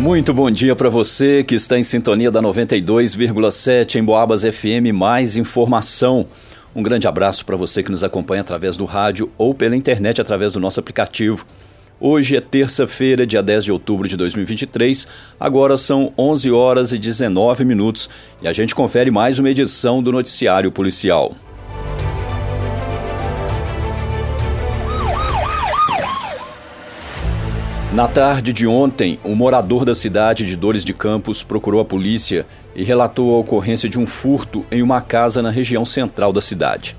Muito bom dia para você que está em sintonia da 92,7 em Boabas FM. Mais informação. Um grande abraço para você que nos acompanha através do rádio ou pela internet através do nosso aplicativo. Hoje é terça-feira, dia 10 de outubro de 2023. Agora são 11 horas e 19 minutos e a gente confere mais uma edição do Noticiário Policial. Na tarde de ontem, um morador da cidade de Dores de Campos procurou a polícia e relatou a ocorrência de um furto em uma casa na região central da cidade.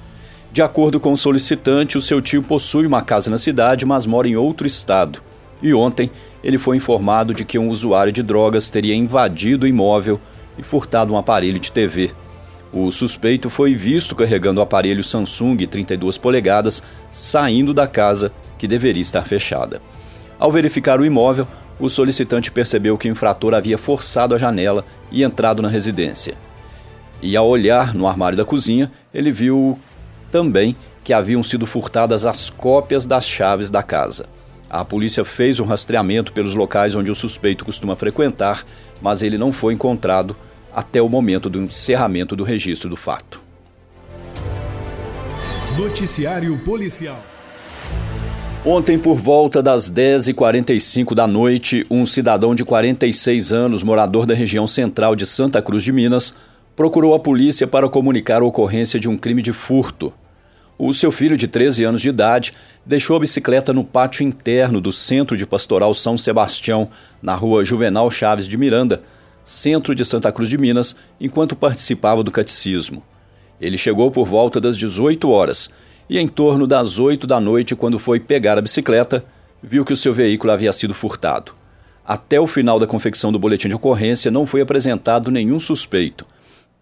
De acordo com o solicitante, o seu tio possui uma casa na cidade, mas mora em outro estado. E ontem, ele foi informado de que um usuário de drogas teria invadido o imóvel e furtado um aparelho de TV. O suspeito foi visto carregando o aparelho Samsung 32 polegadas saindo da casa que deveria estar fechada. Ao verificar o imóvel, o solicitante percebeu que o infrator havia forçado a janela e entrado na residência. E ao olhar no armário da cozinha, ele viu também que haviam sido furtadas as cópias das chaves da casa. A polícia fez um rastreamento pelos locais onde o suspeito costuma frequentar, mas ele não foi encontrado até o momento do encerramento do registro do fato. Noticiário Policial Ontem, por volta das 10h45 da noite, um cidadão de 46 anos, morador da região central de Santa Cruz de Minas, procurou a polícia para comunicar a ocorrência de um crime de furto. O seu filho, de 13 anos de idade, deixou a bicicleta no pátio interno do Centro de Pastoral São Sebastião, na rua Juvenal Chaves de Miranda, centro de Santa Cruz de Minas, enquanto participava do catecismo. Ele chegou por volta das 18 horas e em torno das 8 da noite, quando foi pegar a bicicleta, viu que o seu veículo havia sido furtado. Até o final da confecção do boletim de ocorrência, não foi apresentado nenhum suspeito.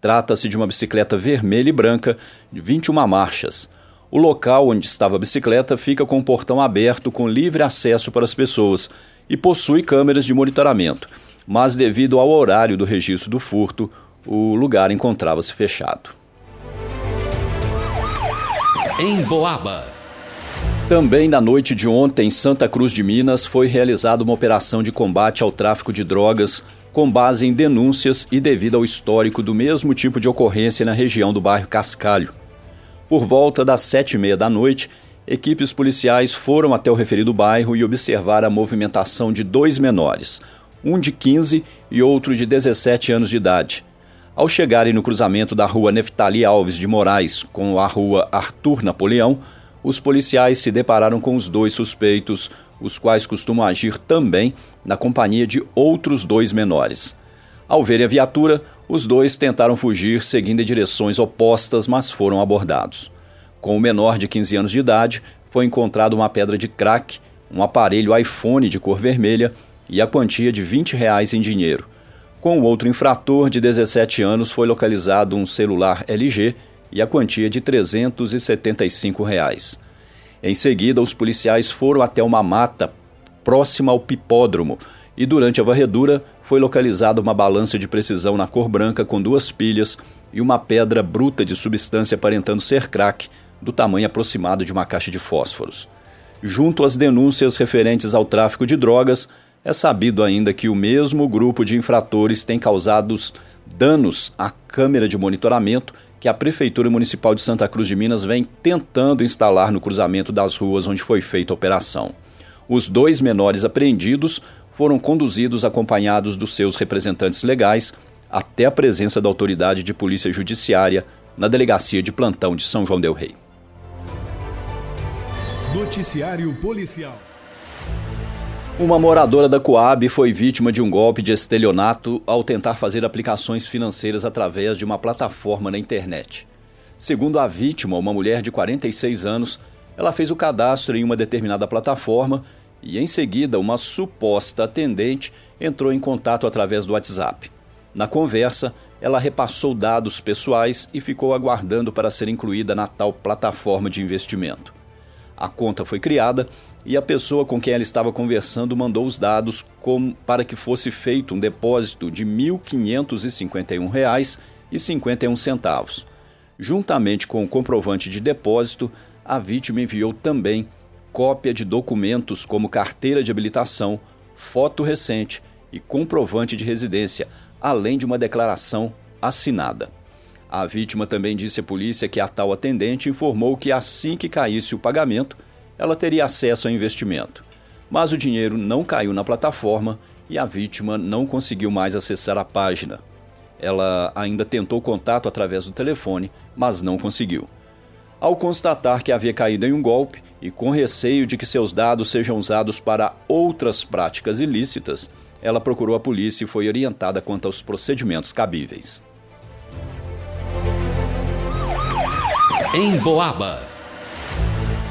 Trata-se de uma bicicleta vermelha e branca de 21 marchas. O local onde estava a bicicleta fica com o portão aberto com livre acesso para as pessoas e possui câmeras de monitoramento, mas devido ao horário do registro do furto, o lugar encontrava-se fechado em Boabas. Também na noite de ontem, em Santa Cruz de Minas, foi realizada uma operação de combate ao tráfico de drogas com base em denúncias e devido ao histórico do mesmo tipo de ocorrência na região do bairro Cascalho. Por volta das sete e meia da noite, equipes policiais foram até o referido bairro e observaram a movimentação de dois menores, um de 15 e outro de 17 anos de idade, ao chegarem no cruzamento da rua Neftali Alves de Moraes com a rua Arthur Napoleão, os policiais se depararam com os dois suspeitos, os quais costumam agir também na companhia de outros dois menores. Ao verem a viatura, os dois tentaram fugir seguindo em direções opostas, mas foram abordados. Com o menor de 15 anos de idade, foi encontrado uma pedra de crack, um aparelho iPhone de cor vermelha e a quantia de 20 reais em dinheiro. Com o outro infrator de 17 anos foi localizado um celular LG e a quantia de 375 reais. Em seguida, os policiais foram até uma mata próxima ao pipódromo e durante a varredura foi localizada uma balança de precisão na cor branca com duas pilhas e uma pedra bruta de substância aparentando ser crack, do tamanho aproximado de uma caixa de fósforos. Junto às denúncias referentes ao tráfico de drogas, é sabido ainda que o mesmo grupo de infratores tem causado danos à câmera de monitoramento que a Prefeitura Municipal de Santa Cruz de Minas vem tentando instalar no cruzamento das ruas onde foi feita a operação. Os dois menores apreendidos foram conduzidos acompanhados dos seus representantes legais até a presença da autoridade de polícia judiciária na delegacia de plantão de São João del Rei. Noticiário Policial uma moradora da Coab foi vítima de um golpe de estelionato ao tentar fazer aplicações financeiras através de uma plataforma na internet. Segundo a vítima, uma mulher de 46 anos, ela fez o cadastro em uma determinada plataforma e, em seguida, uma suposta atendente entrou em contato através do WhatsApp. Na conversa, ela repassou dados pessoais e ficou aguardando para ser incluída na tal plataforma de investimento. A conta foi criada e a pessoa com quem ela estava conversando mandou os dados como, para que fosse feito um depósito de R$ 1.551,51. Juntamente com o comprovante de depósito, a vítima enviou também cópia de documentos como carteira de habilitação, foto recente e comprovante de residência, além de uma declaração assinada. A vítima também disse à polícia que a tal atendente informou que assim que caísse o pagamento, ela teria acesso ao investimento. Mas o dinheiro não caiu na plataforma e a vítima não conseguiu mais acessar a página. Ela ainda tentou contato através do telefone, mas não conseguiu. Ao constatar que havia caído em um golpe e com receio de que seus dados sejam usados para outras práticas ilícitas, ela procurou a polícia e foi orientada quanto aos procedimentos cabíveis. Em Boabas.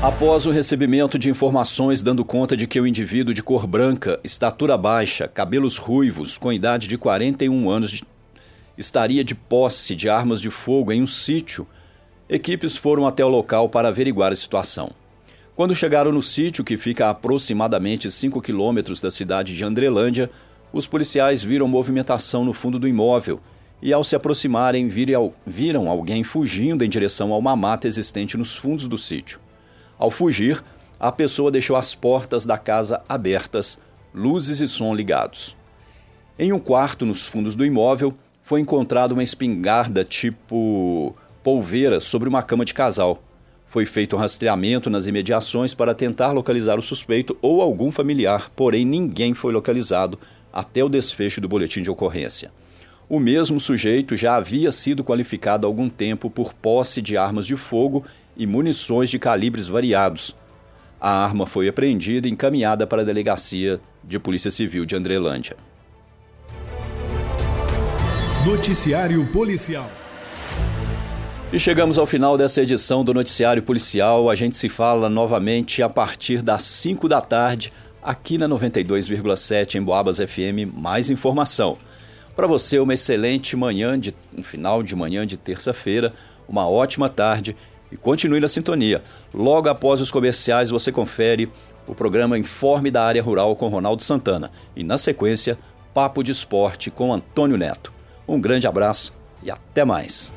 Após o recebimento de informações dando conta de que o indivíduo de cor branca, estatura baixa, cabelos ruivos, com idade de 41 anos, estaria de posse de armas de fogo em um sítio, equipes foram até o local para averiguar a situação. Quando chegaram no sítio, que fica a aproximadamente 5 quilômetros da cidade de Andrelândia, os policiais viram movimentação no fundo do imóvel e, ao se aproximarem, viram alguém fugindo em direção a uma mata existente nos fundos do sítio. Ao fugir, a pessoa deixou as portas da casa abertas, luzes e som ligados. Em um quarto nos fundos do imóvel, foi encontrada uma espingarda tipo polveira sobre uma cama de casal. Foi feito um rastreamento nas imediações para tentar localizar o suspeito ou algum familiar, porém ninguém foi localizado até o desfecho do boletim de ocorrência. O mesmo sujeito já havia sido qualificado há algum tempo por posse de armas de fogo e munições de calibres variados. A arma foi apreendida e encaminhada para a delegacia de Polícia Civil de Andrelândia. Noticiário Policial. E chegamos ao final dessa edição do Noticiário Policial. A gente se fala novamente a partir das 5 da tarde, aqui na 92,7 em Boabas FM. Mais informação. Para você, uma excelente manhã, de, um final de manhã de terça-feira, uma ótima tarde e continue na sintonia. Logo após os comerciais, você confere o programa Informe da Área Rural com Ronaldo Santana e, na sequência, Papo de Esporte com Antônio Neto. Um grande abraço e até mais.